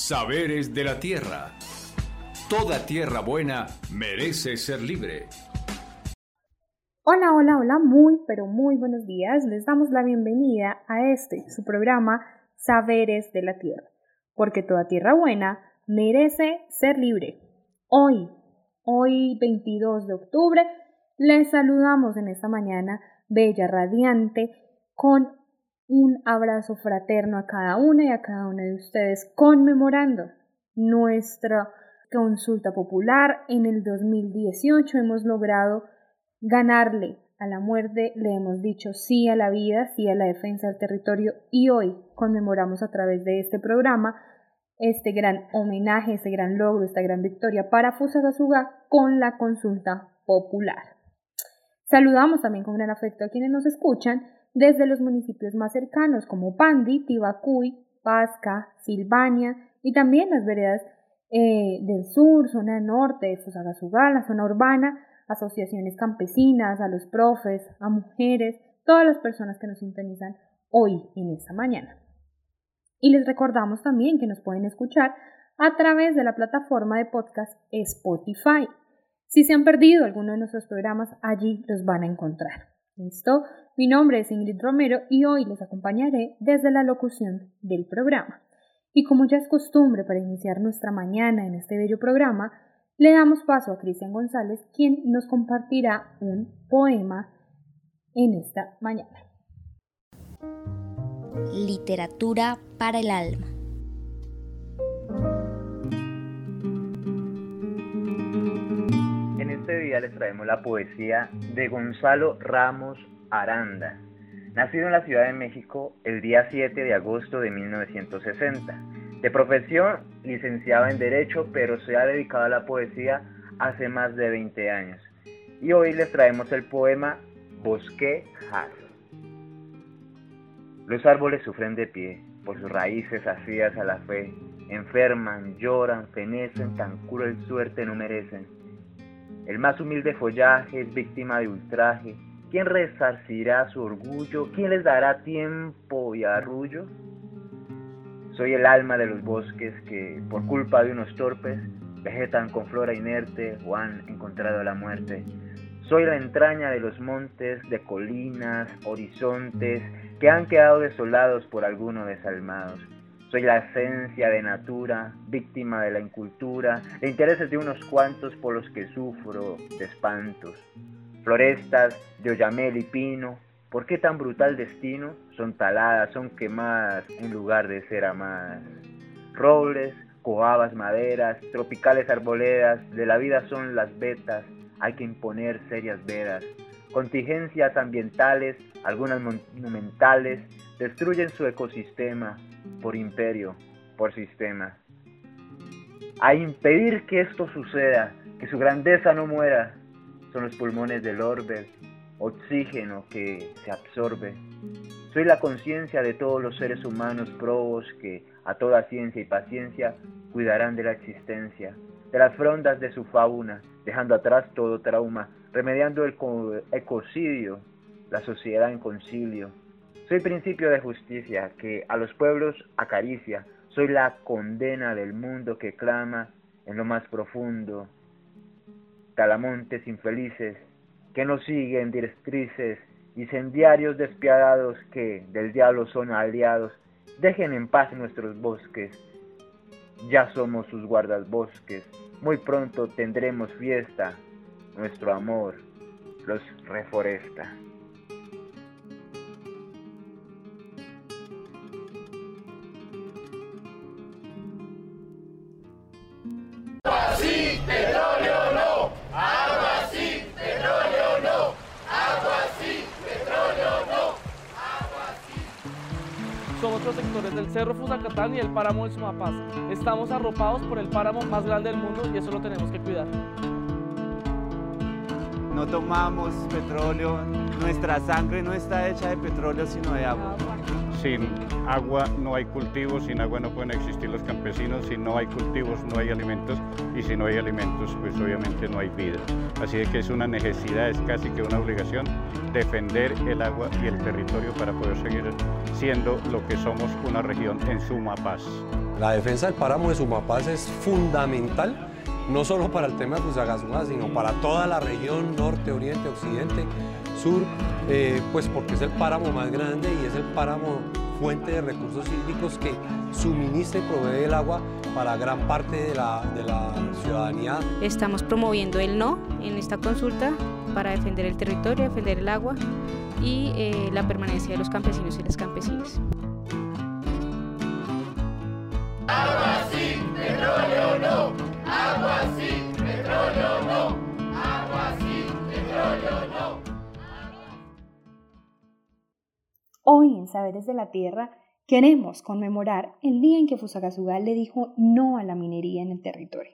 Saberes de la Tierra. Toda tierra buena merece ser libre. Hola, hola, hola, muy, pero muy buenos días. Les damos la bienvenida a este, su programa Saberes de la Tierra, porque toda tierra buena merece ser libre. Hoy, hoy 22 de octubre, les saludamos en esta mañana bella, radiante, con un abrazo fraterno a cada una y a cada uno de ustedes, conmemorando nuestra consulta popular. En el 2018 hemos logrado ganarle a la muerte, le hemos dicho sí a la vida, sí a la defensa del territorio y hoy conmemoramos a través de este programa este gran homenaje, este gran logro, esta gran victoria para Fusagasugá con la consulta popular. Saludamos también con gran afecto a quienes nos escuchan desde los municipios más cercanos como Pandi, Tibacuy, Pasca, Silvania y también las veredas eh, del sur, zona norte, Fusagasugá, la zona urbana, asociaciones campesinas, a los profes, a mujeres, todas las personas que nos sintonizan hoy en esta mañana. Y les recordamos también que nos pueden escuchar a través de la plataforma de podcast Spotify. Si se han perdido alguno de nuestros programas, allí los van a encontrar. ¿Listo? Mi nombre es Ingrid Romero y hoy les acompañaré desde la locución del programa. Y como ya es costumbre para iniciar nuestra mañana en este bello programa, le damos paso a Cristian González, quien nos compartirá un poema en esta mañana. Literatura para el alma. Este les traemos la poesía de Gonzalo Ramos Aranda, nacido en la Ciudad de México el día 7 de agosto de 1960. De profesión, licenciado en Derecho, pero se ha dedicado a la poesía hace más de 20 años. Y hoy les traemos el poema Bosque Jar. Los árboles sufren de pie, por sus raíces asías a la fe, enferman, lloran, fenecen, tan cruel suerte no merecen. El más humilde follaje es víctima de ultraje, ¿Quién resarcirá su orgullo? ¿Quién les dará tiempo y arrullo? Soy el alma de los bosques que, por culpa de unos torpes, vegetan con flora inerte o han encontrado la muerte. Soy la entraña de los montes, de colinas, horizontes, que han quedado desolados por algunos desalmados. Soy la esencia de natura, víctima de la incultura, de intereses de unos cuantos por los que sufro de espantos. Florestas de oyamel y pino, ¿por qué tan brutal destino? Son taladas, son quemadas en lugar de ser amadas. Robles, coabas, maderas, tropicales arboledas, de la vida son las vetas, hay que imponer serias veras. Contingencias ambientales, algunas monumentales, destruyen su ecosistema por imperio, por sistema. A impedir que esto suceda, que su grandeza no muera, son los pulmones del orbe, oxígeno que se absorbe. Soy la conciencia de todos los seres humanos probos que, a toda ciencia y paciencia, cuidarán de la existencia, de las frondas de su fauna, dejando atrás todo trauma, remediando el ecocidio, la sociedad en concilio. Soy principio de justicia que a los pueblos acaricia, soy la condena del mundo que clama en lo más profundo talamontes infelices, que nos siguen directrices, incendiarios despiadados que del diablo son aliados, dejen en paz nuestros bosques. Ya somos sus guardabosques, muy pronto tendremos fiesta, nuestro amor los reforesta. Sectores del Cerro Fusacatán y el páramo del Sumapaz. Estamos arropados por el páramo más grande del mundo y eso lo tenemos que cuidar. No tomamos petróleo, nuestra sangre no está hecha de petróleo sino de agua. Sin agua no hay cultivos, sin agua no pueden existir los campesinos, si no hay cultivos no hay alimentos y si no hay alimentos pues obviamente no hay vida. Así que es una necesidad, es casi que una obligación defender el agua y el territorio para poder seguir siendo lo que somos una región en suma paz. La defensa del páramo de Sumapaz es fundamental, no solo para el tema de Fusagasugá, sino para toda la región norte, oriente, occidente, sur, eh, pues porque es el páramo más grande y es el páramo fuente de recursos hídricos que suministra y provee el agua para gran parte de la, ciudadanía. Estamos promoviendo el no en esta consulta para defender el territorio, defender el agua y eh, la permanencia de los campesinos y las campesinas. Hoy en Saberes de la Tierra queremos conmemorar el día en que Fusagasugá le dijo no a la minería en el territorio.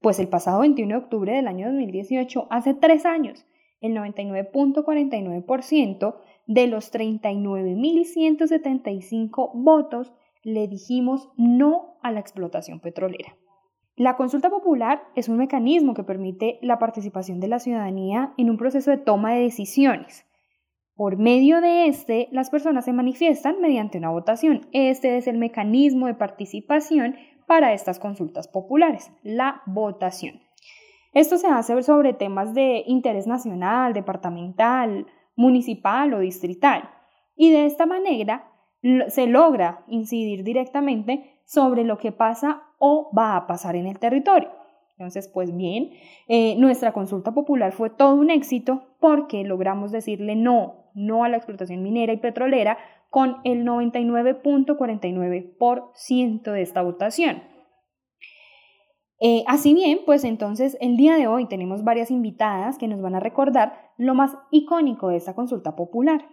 Pues el pasado 21 de octubre del año 2018, hace tres años, el 99.49% de los 39.175 votos le dijimos no a la explotación petrolera. La consulta popular es un mecanismo que permite la participación de la ciudadanía en un proceso de toma de decisiones. Por medio de este, las personas se manifiestan mediante una votación. Este es el mecanismo de participación para estas consultas populares, la votación. Esto se hace sobre temas de interés nacional, departamental, municipal o distrital. Y de esta manera se logra incidir directamente sobre lo que pasa o va a pasar en el territorio. Entonces, pues bien, eh, nuestra consulta popular fue todo un éxito porque logramos decirle no, no a la explotación minera y petrolera con el 99.49% de esta votación. Eh, así bien, pues entonces el día de hoy tenemos varias invitadas que nos van a recordar lo más icónico de esta consulta popular.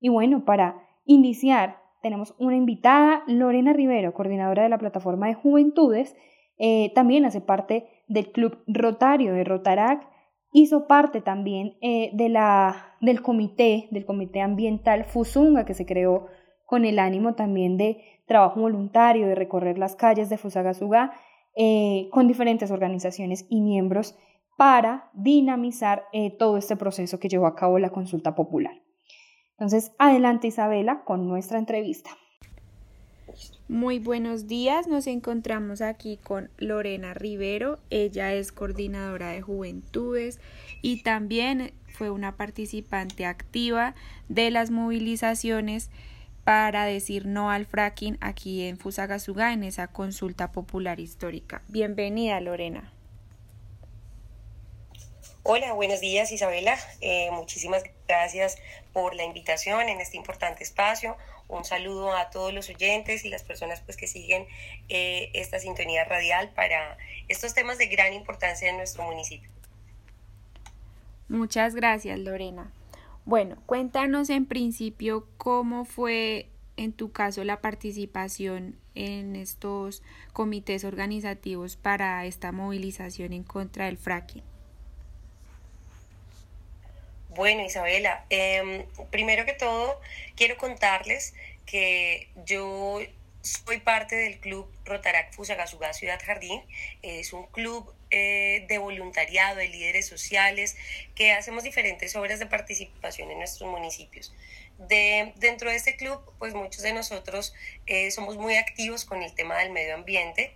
Y bueno, para iniciar, tenemos una invitada, Lorena Rivero, coordinadora de la plataforma de juventudes, eh, también hace parte del Club Rotario de Rotarac, hizo parte también eh, de la, del comité, del comité ambiental Fusunga que se creó con el ánimo también de trabajo voluntario, de recorrer las calles de Fusagasugá eh, con diferentes organizaciones y miembros para dinamizar eh, todo este proceso que llevó a cabo la consulta popular. Entonces, adelante Isabela con nuestra entrevista. Muy buenos días, nos encontramos aquí con Lorena Rivero, ella es coordinadora de juventudes y también fue una participante activa de las movilizaciones para decir no al fracking aquí en Fusagasugá en esa consulta popular histórica. Bienvenida, Lorena. Hola, buenos días Isabela. Eh, muchísimas gracias por la invitación en este importante espacio. Un saludo a todos los oyentes y las personas pues, que siguen eh, esta sintonía radial para estos temas de gran importancia en nuestro municipio. Muchas gracias, Lorena. Bueno, cuéntanos en principio cómo fue en tu caso la participación en estos comités organizativos para esta movilización en contra del fracking. Bueno, Isabela, em, primero que todo quiero contarles que yo soy parte del club Rotarac Fusagasugá Ciudad Jardín. Es un club eh, de voluntariado, de líderes sociales, que hacemos diferentes obras de participación en nuestros municipios. De, dentro de este club, pues muchos de nosotros eh, somos muy activos con el tema del medio ambiente.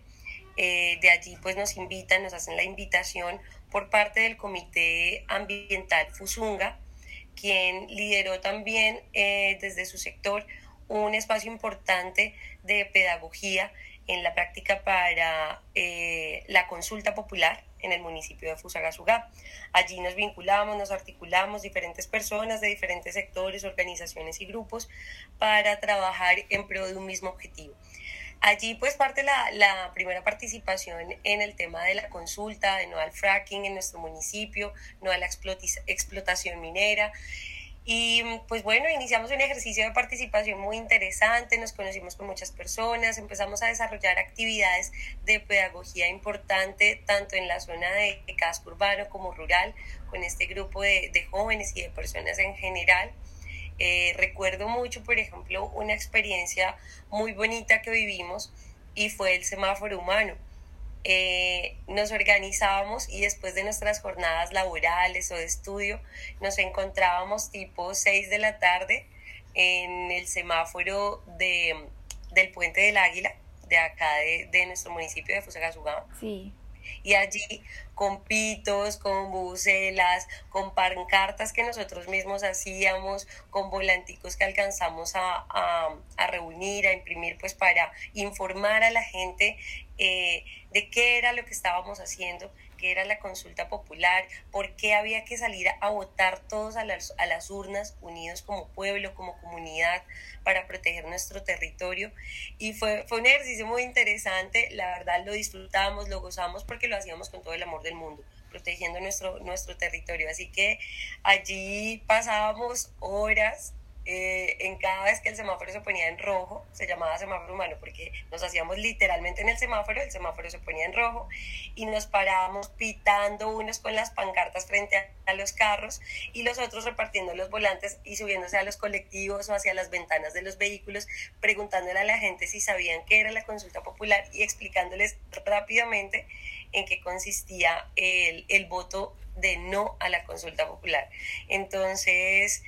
Eh, de allí pues nos invitan, nos hacen la invitación por parte del Comité Ambiental Fusunga, quien lideró también desde su sector un espacio importante de pedagogía en la práctica para eh, la consulta popular en el municipio de Fusagasugá. Allí nos vinculamos, nos articulamos diferentes personas de diferentes sectores, organizaciones y grupos para trabajar en pro de un mismo objetivo. Allí pues parte la, la primera participación en el tema de la consulta, de no al fracking en nuestro municipio, no a la explotación minera, y pues bueno, iniciamos un ejercicio de participación muy interesante, nos conocimos con muchas personas, empezamos a desarrollar actividades de pedagogía importante tanto en la zona de casco urbano como rural, con este grupo de, jóvenes y de personas en general. Eh, recuerdo mucho, por ejemplo, una experiencia muy bonita que vivimos y fue el semáforo humano eh, nos organizábamos y después de nuestras jornadas laborales o de estudio nos encontrábamos tipo 6 de la tarde en el semáforo de, del Puente del Águila de acá de, de nuestro municipio de Fusagasugá. Sí. Y allí con pitos, con bucelas, con pancartas que nosotros mismos hacíamos, con volanticos que alcanzamos a, a, a reunir, a imprimir, pues para informar a la gente eh, de qué era lo que estábamos haciendo era la consulta popular, por qué había que salir a votar todos a las, a las urnas, unidos como pueblo, como comunidad, para proteger nuestro territorio. Y fue, fue un ejercicio muy interesante, la verdad lo disfrutamos, lo gozamos porque lo hacíamos con todo el amor del mundo protegiendo nuestro, nuestro territorio. Así que allí pasábamos horas eh, en cada vez que el semáforo se ponía en rojo, se llamaba semáforo humano porque nos hacíamos literalmente en el semáforo, el semáforo se ponía en rojo y nos parábamos pitando unos con las pancartas frente a, a los carros y los otros repartiendo los volantes y subiéndose a los colectivos o hacia las ventanas de los vehículos, preguntándole a la gente si sabían qué era la consulta popular y explicándoles rápidamente en qué consistía el, el voto de no a la consulta popular. Entonces,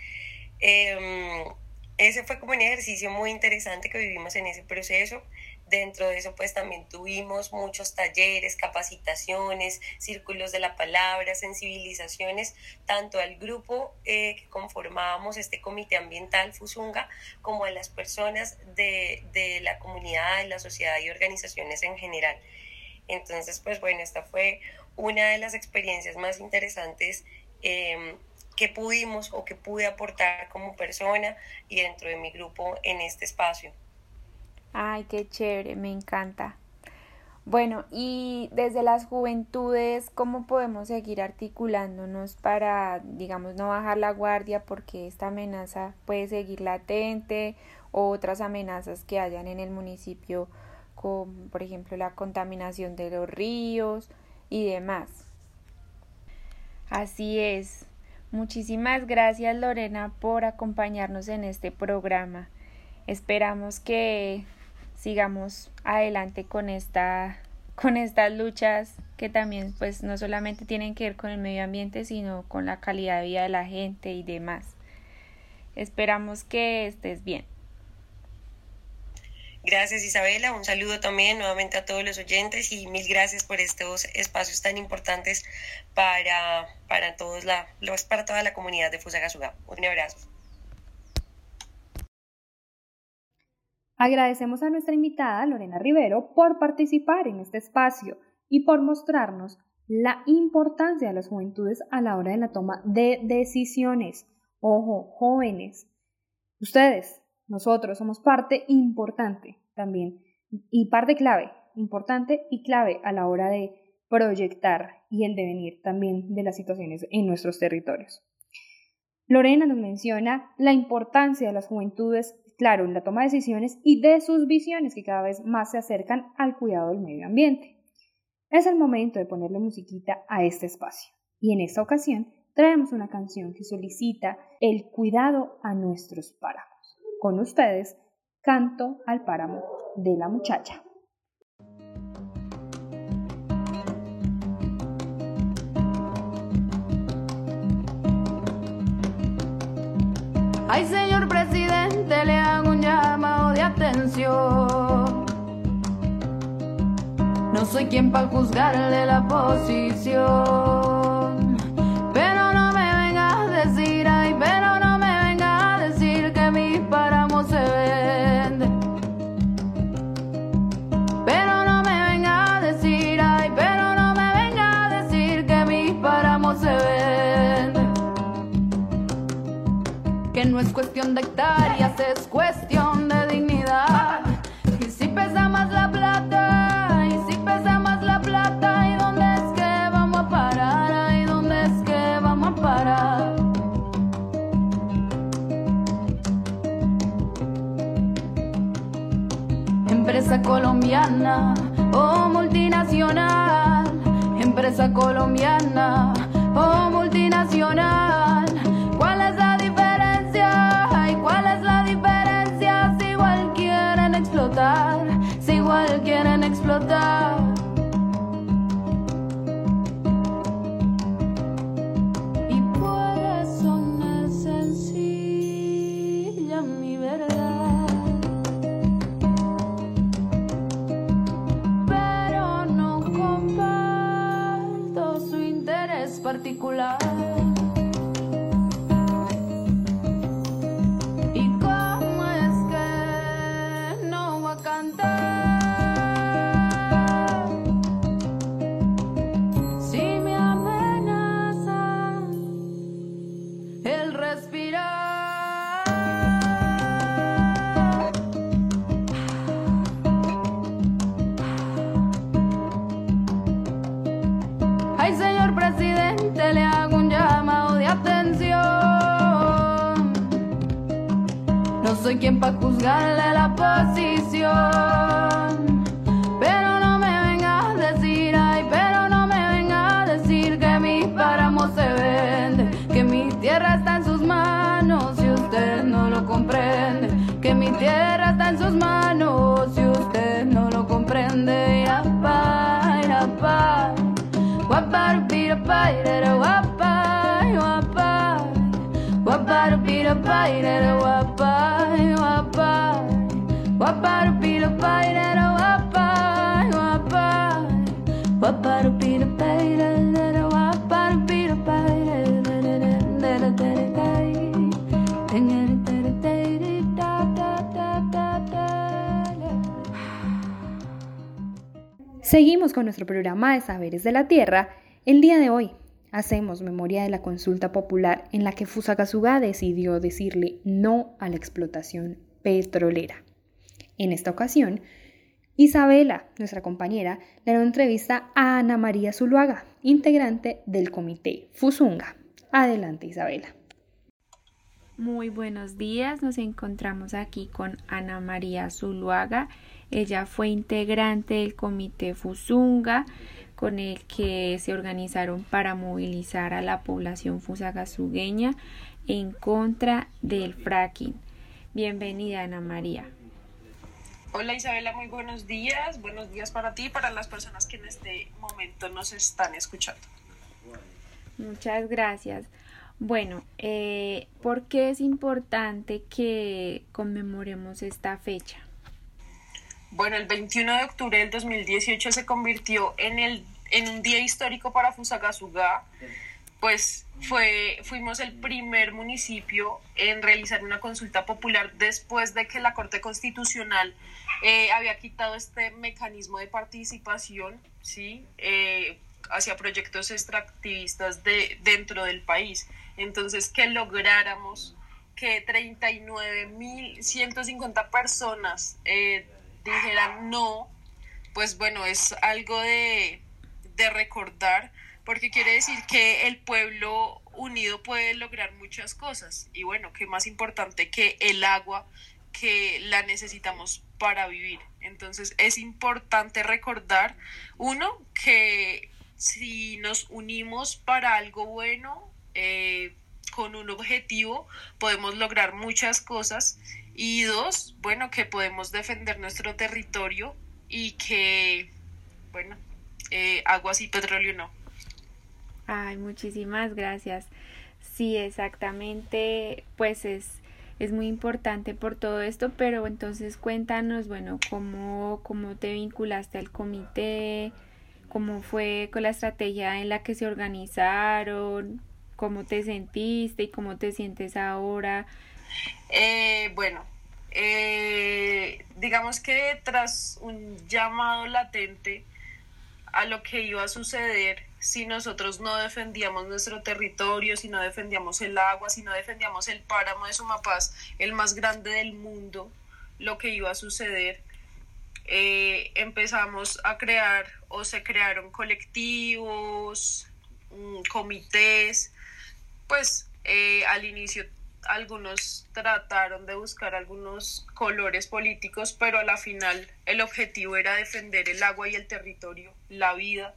eh, ese fue como un ejercicio muy interesante que vivimos en ese proceso. Dentro de eso, pues también tuvimos muchos talleres, capacitaciones, círculos de la palabra, sensibilizaciones, tanto al grupo eh, que conformábamos este comité ambiental Fusunga, como a las personas de, de la comunidad, de la sociedad y organizaciones en general. Entonces, pues bueno, esta fue una de las experiencias más interesantes eh, que pudimos o que pude aportar como persona y dentro de mi grupo en este espacio. Ay, qué chévere, me encanta. Bueno, y desde las juventudes, ¿cómo podemos seguir articulándonos para, digamos, no bajar la guardia porque esta amenaza puede seguir latente o otras amenazas que hayan en el municipio, como por ejemplo la contaminación de los ríos y demás? Así es. Muchísimas gracias Lorena por acompañarnos en este programa. Esperamos que sigamos adelante con esta con estas luchas que también pues no solamente tienen que ver con el medio ambiente sino con la calidad de vida de la gente y demás. Esperamos que estés bien. Gracias Isabela, un saludo también nuevamente a todos los oyentes y mil gracias por estos espacios tan importantes para, para, todos la, para toda la comunidad de Fusagasugá. Un abrazo. Agradecemos a nuestra invitada Lorena Rivero por participar en este espacio y por mostrarnos la importancia de las juventudes a la hora de la toma de decisiones. Ojo, jóvenes, ustedes nosotros somos parte importante también y parte clave, importante y clave a la hora de proyectar y el devenir también de las situaciones en nuestros territorios. Lorena nos menciona la importancia de las juventudes, claro, en la toma de decisiones y de sus visiones que cada vez más se acercan al cuidado del medio ambiente. Es el momento de ponerle musiquita a este espacio. Y en esta ocasión traemos una canción que solicita el cuidado a nuestros páramos. Con ustedes, Canto al páramo de la muchacha. Ay, señor presidente, le hago un llamado de atención. No soy quien para juzgarle la posición. De hectáreas, es cuestión de dignidad. Y si pesa más la plata, y si pesa más la plata, ¿y dónde es que vamos a parar? ¿Y dónde es que vamos a parar? Empresa colombiana o multinacional, empresa colombiana No soy quien para juzgarle la posición. Pero no me venga a decir, ay, pero no me venga a decir que mi páramo se vende, que mi tierra está en sus manos si usted no lo comprende, que mi tierra está en sus manos si usted no lo comprende. Ya pa, ya Seguimos con nuestro programa de Saberes de la Tierra. El día de hoy hacemos memoria de la consulta popular en la que Fusagasugá decidió decirle no a la explotación petrolera. En esta ocasión, Isabela, nuestra compañera, le dio entrevista a Ana María Zuluaga, integrante del comité Fusunga. Adelante, Isabela. Muy buenos días, nos encontramos aquí con Ana María Zuluaga. Ella fue integrante del comité Fusunga, con el que se organizaron para movilizar a la población fusagasugueña en contra del fracking. Bienvenida, Ana María. Hola Isabela, muy buenos días. Buenos días para ti y para las personas que en este momento nos están escuchando. Muchas gracias. Bueno, eh, ¿por qué es importante que conmemoremos esta fecha? Bueno, el 21 de octubre del 2018 se convirtió en, el, en un día histórico para Fusagasugá, pues fue, fuimos el primer municipio en realizar una consulta popular después de que la Corte Constitucional eh, había quitado este mecanismo de participación ¿sí? Eh, hacia proyectos extractivistas de, dentro del país. Entonces, que lográramos que 39.150 personas eh, dijeran no, pues bueno, es algo de, de recordar, porque quiere decir que el pueblo unido puede lograr muchas cosas. Y bueno, qué más importante que el agua que la necesitamos para vivir. Entonces es importante recordar, uno, que si nos unimos para algo bueno, eh, con un objetivo, podemos lograr muchas cosas. Y dos, bueno, que podemos defender nuestro territorio y que, bueno, eh, aguas y petróleo no. Ay, muchísimas gracias. Sí, exactamente, pues es, es muy importante por todo esto, pero entonces cuéntanos, bueno, cómo, cómo te vinculaste al comité, cómo fue con la estrategia en la que se organizaron, cómo te sentiste y cómo te sientes ahora. Eh, bueno, eh, digamos que tras un llamado latente a lo que iba a suceder si nosotros no defendíamos nuestro territorio, si no defendíamos el agua, si no defendíamos el páramo de Sumapaz, el más grande del mundo, lo que iba a suceder, eh, empezamos a crear o se crearon colectivos, mm, comités, pues al inicio algunos trataron de buscar algunos colores políticos, pero a la final el objetivo era defender el agua y el territorio, la vida.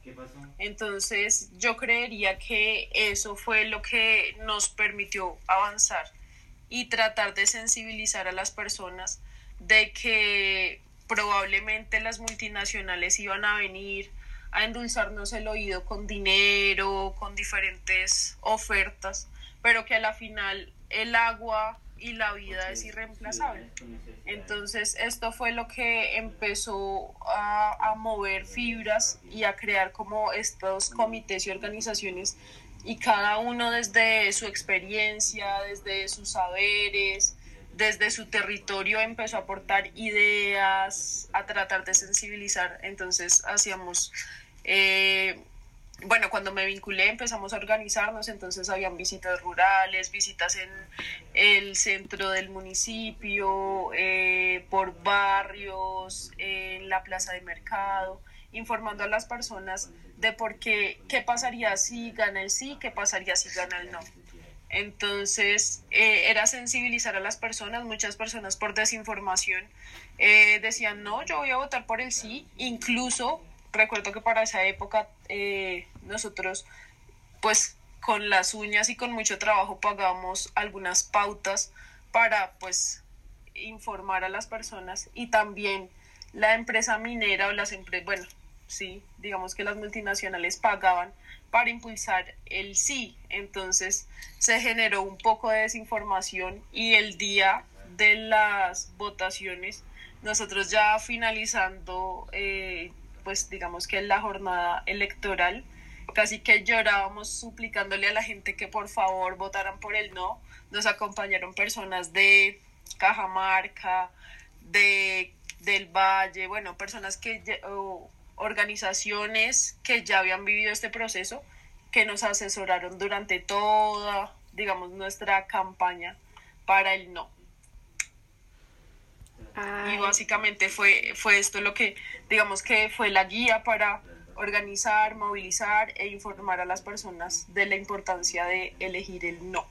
Entonces yo creería que eso fue lo que nos permitió avanzar y tratar de sensibilizar a las personas de que probablemente las multinacionales iban a venir a endulzarnos el oído con dinero, con diferentes ofertas, pero que a la final el agua y la vida es irreemplazable. Entonces esto fue lo que empezó a, a, mover fibras y a crear como estos comités y organizaciones y cada uno desde su experiencia, desde sus saberes, desde su territorio empezó a aportar ideas, a tratar de sensibilizar. Entonces hacíamos, eh, bueno, cuando me vinculé empezamos a organizarnos, entonces habían visitas rurales, visitas en el centro del municipio, eh, por barrios, en la plaza de mercado informando a las personas de por qué, qué pasaría si gana el sí, qué pasaría si gana el no. Entonces, eh, era sensibilizar a las personas, muchas personas por desinformación eh, decían, no, yo voy a votar por el sí, incluso recuerdo que para esa época eh, nosotros, pues con las uñas y con mucho trabajo pagamos algunas pautas para, pues, informar a las personas y también la empresa minera o las empresas, bueno, sí, digamos que las multinacionales pagaban para impulsar el sí. Entonces se generó un poco de desinformación y el día de las votaciones, nosotros ya finalizando, eh, pues digamos que la jornada electoral, casi que llorábamos suplicándole a la gente que por favor votaran por el no. Nos acompañaron personas de Cajamarca, de del Valle, bueno, personas que organizaciones que ya habían vivido este proceso, que nos asesoraron durante toda, digamos, nuestra campaña para el no. Y básicamente fue, fue esto lo que, digamos que fue la guía para organizar, movilizar e informar a las personas de la importancia de elegir el no.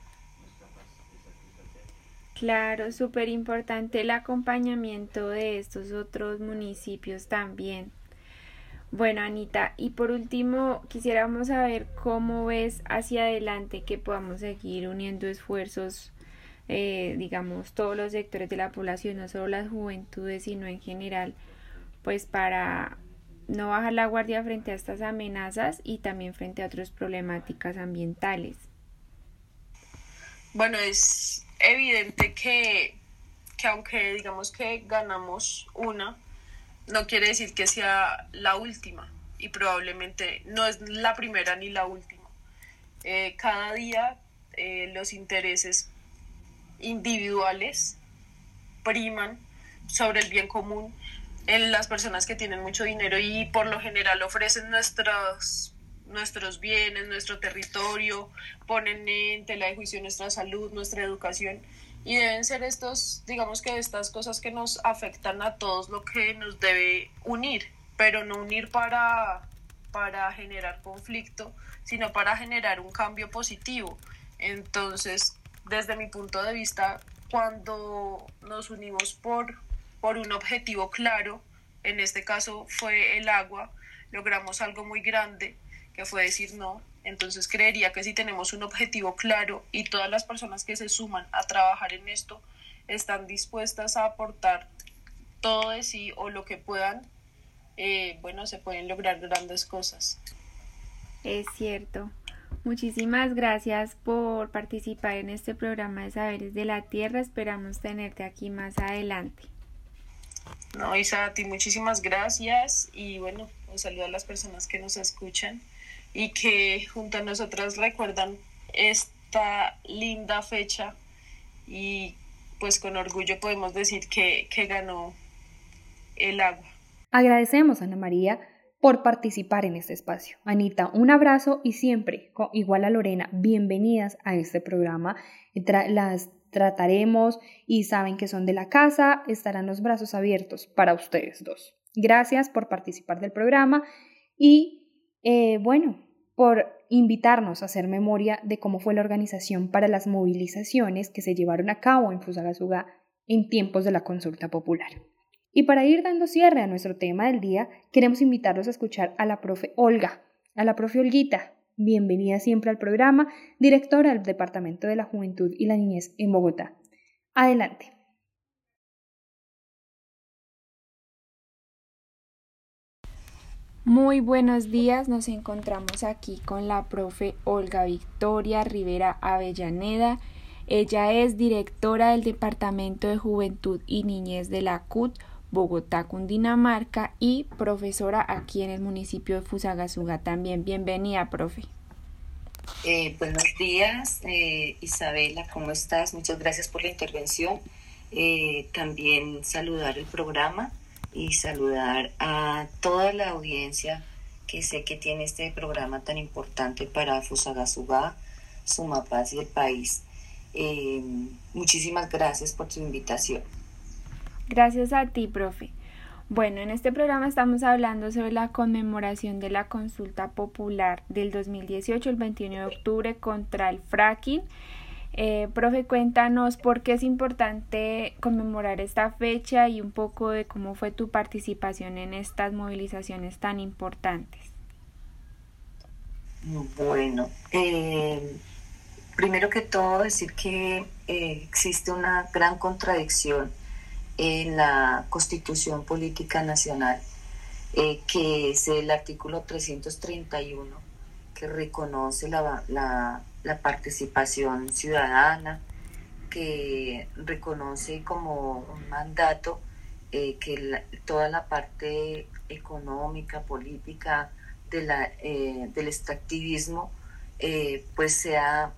Claro, súper importante el acompañamiento de estos otros municipios también. Bueno, Anita, y por último, quisiéramos saber cómo ves hacia adelante que podamos seguir uniendo esfuerzos, eh, digamos, todos los sectores de la población, no solo las juventudes, sino en general, pues para no bajar la guardia frente a estas amenazas y también frente a otras problemáticas ambientales. Bueno, es evidente que, que aunque digamos que ganamos una, no quiere decir que sea la última y probablemente no es la primera ni la última. Eh, cada día eh, los intereses individuales priman sobre el bien común en las personas que tienen mucho dinero y por lo general ofrecen nuestros, nuestros bienes, nuestro territorio, ponen en tela de juicio nuestra salud, nuestra educación y deben ser estos, digamos que estas cosas que nos afectan a todos lo que nos debe unir, pero no unir para, para generar conflicto, sino para generar un cambio positivo. Entonces, desde mi punto de vista, cuando nos unimos por, por un objetivo claro, en este caso fue el agua, logramos algo muy grande, que fue decir no, entonces creería que si tenemos un objetivo claro y todas las personas que se suman a trabajar en esto están dispuestas a aportar todo de sí o lo que puedan, eh, bueno, se pueden lograr grandes cosas. Es cierto. Muchísimas gracias por participar en este programa de Saberes de la Tierra. Esperamos tenerte aquí más adelante. No, Isa, a ti muchísimas gracias y bueno, un saludo a las personas que nos escuchan y que junto a nosotras recuerdan esta linda fecha y pues con orgullo podemos decir que, que ganó el agua. Agradecemos a Ana María por participar en este espacio. Anita, un abrazo y siempre, igual a Lorena, bienvenidas a este programa. las trataremos y saben que son de la casa, estarán los brazos abiertos para ustedes dos. Gracias por participar del programa y eh, bueno, por invitarnos a hacer memoria de cómo fue la organización para las movilizaciones que se llevaron a cabo en Fusagasugá en tiempos de la consulta popular. Y para ir dando cierre a nuestro tema del día, queremos invitarlos a escuchar a la profe Olga, a la profe Olguita, bienvenida siempre al programa, directora del Departamento de la Juventud y la Niñez en Bogotá. Adelante. Muy buenos días, nos encontramos aquí con la profe Olga Victoria Rivera Avellaneda. Ella es directora del Departamento de Juventud y Niñez de la CUT Bogotá, Cundinamarca y profesora aquí en el municipio de Fusagasugá también. Bienvenida, profe. Eh, buenos días, eh, Isabela, ¿cómo estás? Muchas gracias por la intervención. Eh, también saludar el programa y saludar a toda la audiencia que sé que tiene este programa tan importante para Fusagasugá, Sumapaz y el país. muchísimas gracias por su invitación. Gracias a ti, profe. Bueno, en este programa estamos hablando sobre la conmemoración de la consulta popular del 2018, el 21 de octubre, contra el fracking. Eh, profe, cuéntanos por qué es importante conmemorar esta fecha y un poco de cómo fue tu participación en estas movilizaciones tan importantes. Bueno, eh, primero que todo decir que eh, existe una gran contradicción en la Constitución Política Nacional, eh, que es el artículo 331, que reconoce la, la, participación ciudadana, que reconoce como un mandato eh, que toda la parte económica, política de la, eh, del extractivismo, pues sea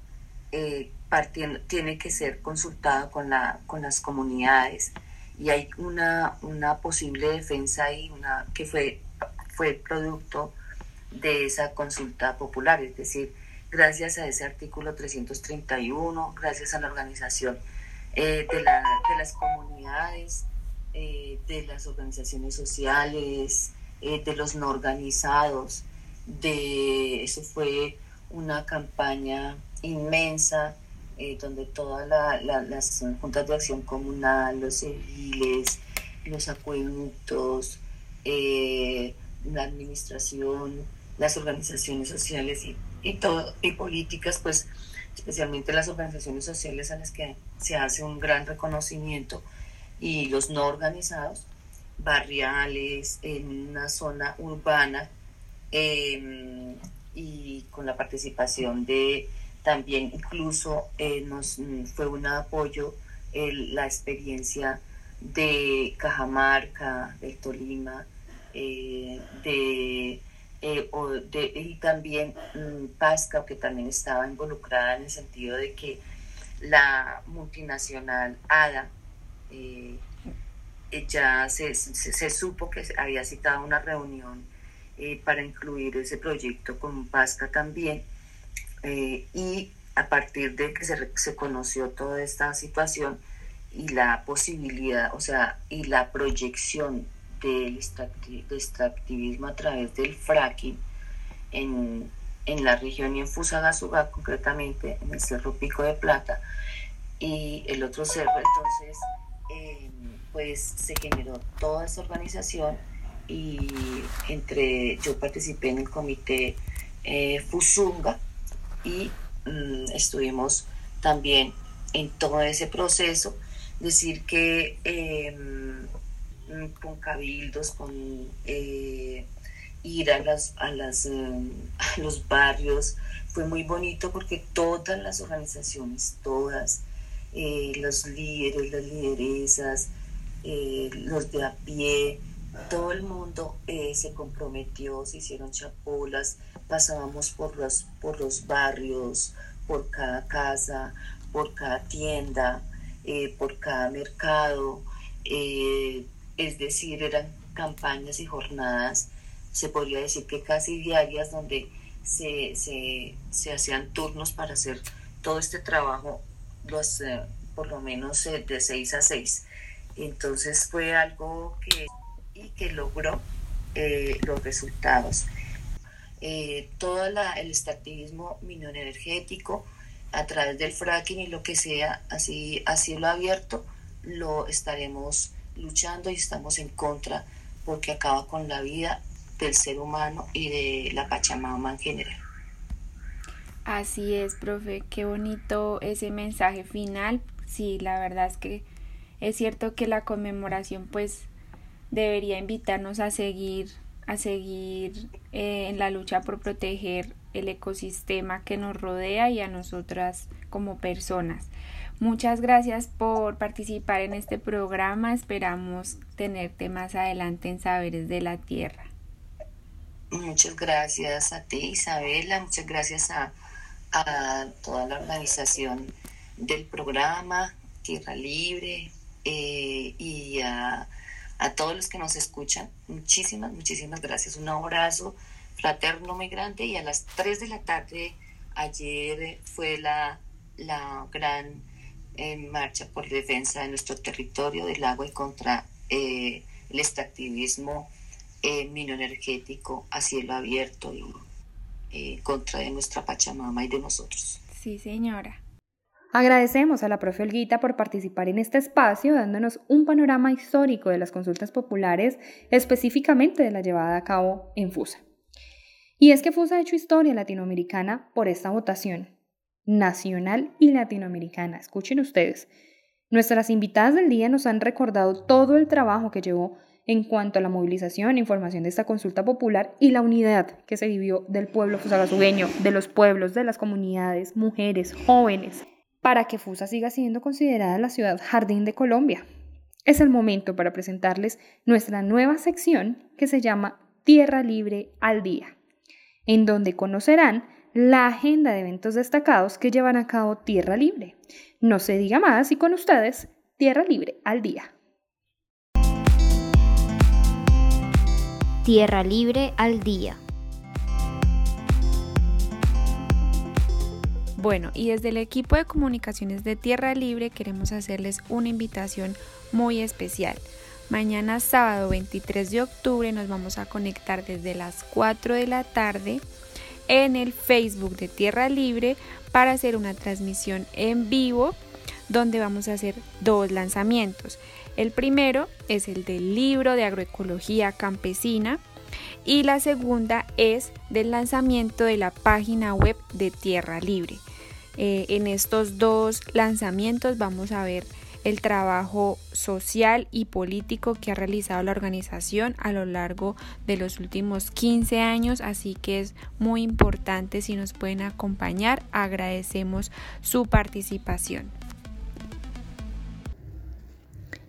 partiendo, tiene que ser consultada con, la, con las comunidades y hay una, una posible defensa ahí una, que fue, fue producto de esa consulta popular, es decir, gracias a ese artículo 331, gracias a la organización eh, de, la, de, las comunidades, eh, de las organizaciones sociales, eh, de los no organizados, de eso fue una campaña inmensa eh, donde todas las juntas de acción comunal, los civiles, los acueductos, eh, la administración, las organizaciones sociales y, y, todo, y políticas, pues especialmente las organizaciones sociales a las que se hace un gran reconocimiento y los no organizados, barriales, en una zona urbana em, y con la participación de también incluso eh, nos mm, fue un apoyo la experiencia de Cajamarca, del Tolima, eh, de, eh, y también mm, Pasca, que también estaba involucrada en el sentido de que la multinacional ADA ya se, se, supo que había citado una reunión para incluir ese proyecto con Pasca también eh, y a partir de que se, se, conoció toda esta situación y la posibilidad, o sea, y la proyección del extractivismo a través del fracking en, en la región y en Fusagasugá, concretamente en el Cerro Pico de Plata, y el otro cerro, entonces, eh, pues se generó toda esta organización y entre, yo participé en el comité eh, Fusunga, y mm, estuvimos también en todo ese proceso. Decir que em, con cabildos, con eh, ir a, las, a, las, em, los barrios, fue muy bonito porque todas las organizaciones, todas, eh, los líderes, las lideresas, eh, los de a pie, todo el mundo se comprometió, se hicieron chapolas, pasábamos por los, por los barrios, por cada casa, por cada tienda, eh, por cada mercado, eh, es decir, eran campañas y jornadas, se podría decir que casi diarias, donde se, se, hacían turnos para hacer todo este trabajo, los, eh, por lo menos de seis a seis. Entonces fue algo que, y que logró los resultados. Eh, todo el extractivismo minero energético a través del fracking y lo que sea, así a cielo abierto, lo estaremos luchando y estamos en contra porque acaba con la vida del ser humano y de la Pachamama en general. Así es, profe, qué bonito ese mensaje final. Sí, la verdad es que es cierto que la conmemoración pues debería invitarnos a seguir a seguir eh, en la lucha por proteger el ecosistema que nos rodea y a nosotras como personas. Muchas gracias por participar en este programa. Esperamos tenerte más adelante en Saberes de la Tierra. Muchas gracias a ti, Isabela. Muchas gracias a, a toda la organización del programa Tierra Libre eh, y a, a todos los que nos escuchan. Muchísimas, muchísimas gracias. Un abrazo fraterno muy grande y a las 3 de la tarde ayer fue la, la gran eh, marcha por defensa de nuestro territorio del agua y contra eh, el extractivismo eh, minoenergético a cielo abierto y eh, contra de nuestra Pachamama y de nosotros. Sí, señora. Agradecemos a la profe Olguita por participar en este espacio, dándonos un panorama histórico de las consultas populares, específicamente de la llevada a cabo en FUSA. Y es que FUSA ha hecho historia latinoamericana por esta votación, nacional y latinoamericana. Escuchen ustedes. Nuestras invitadas del día nos han recordado todo el trabajo que llevó en cuanto a la movilización e información de esta consulta popular y la unidad que se vivió del pueblo fusagasugueño, de los pueblos, de las comunidades, mujeres, jóvenes, para que Fusa siga siendo considerada la ciudad jardín de Colombia. Es el momento para presentarles nuestra nueva sección que se llama Tierra Libre al Día, en donde conocerán la agenda de eventos destacados que llevan a cabo Tierra Libre. No se diga más y con ustedes, Tierra Libre al Día. Tierra Libre al Día. Bueno, y desde el equipo de comunicaciones de Tierra Libre queremos hacerles una invitación muy especial. Mañana sábado 23 de octubre nos vamos a conectar desde las 4 de la tarde en el Facebook de Tierra Libre para hacer una transmisión en vivo donde vamos a hacer dos lanzamientos. El primero es el del libro de agroecología campesina y la segunda es del lanzamiento de la página web de Tierra Libre. Eh, en estos dos lanzamientos vamos a ver el trabajo social y político que ha realizado la organización a lo largo de los últimos 15 años, así que es muy importante si nos pueden acompañar, agradecemos su participación.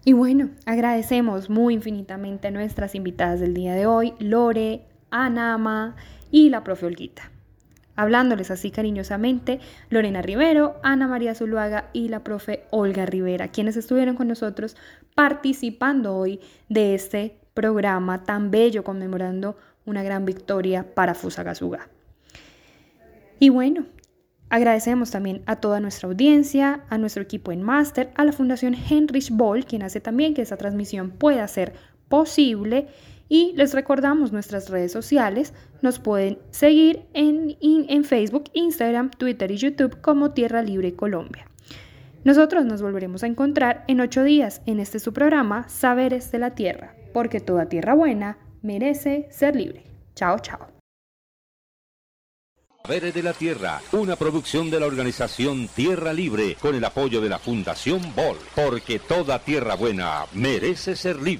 Y bueno, agradecemos muy infinitamente a nuestras invitadas del día de hoy, Lore, Anama y la profe Olguita. Hablándoles así cariñosamente, Lorena Rivero, Ana María Zuluaga y la profe Olga Rivera, quienes estuvieron con nosotros participando hoy de este programa tan bello conmemorando una gran victoria para Fusagasugá. Y bueno, Agradecemos también a toda nuestra audiencia, a nuestro equipo en Máster, a la Fundación Heinrich Boll, quien hace también que esta transmisión pueda ser posible. Y les recordamos nuestras redes sociales. Nos pueden seguir en, en Facebook, Instagram, Twitter y YouTube como Tierra Libre Colombia. Nosotros nos volveremos a encontrar en ocho días en este su programa Saberes de la Tierra, porque toda tierra buena merece ser libre. Chao, chao. Saberes de la Tierra, una producción de la organización Tierra Libre con el apoyo de la Fundación Bol, porque toda tierra buena merece ser libre.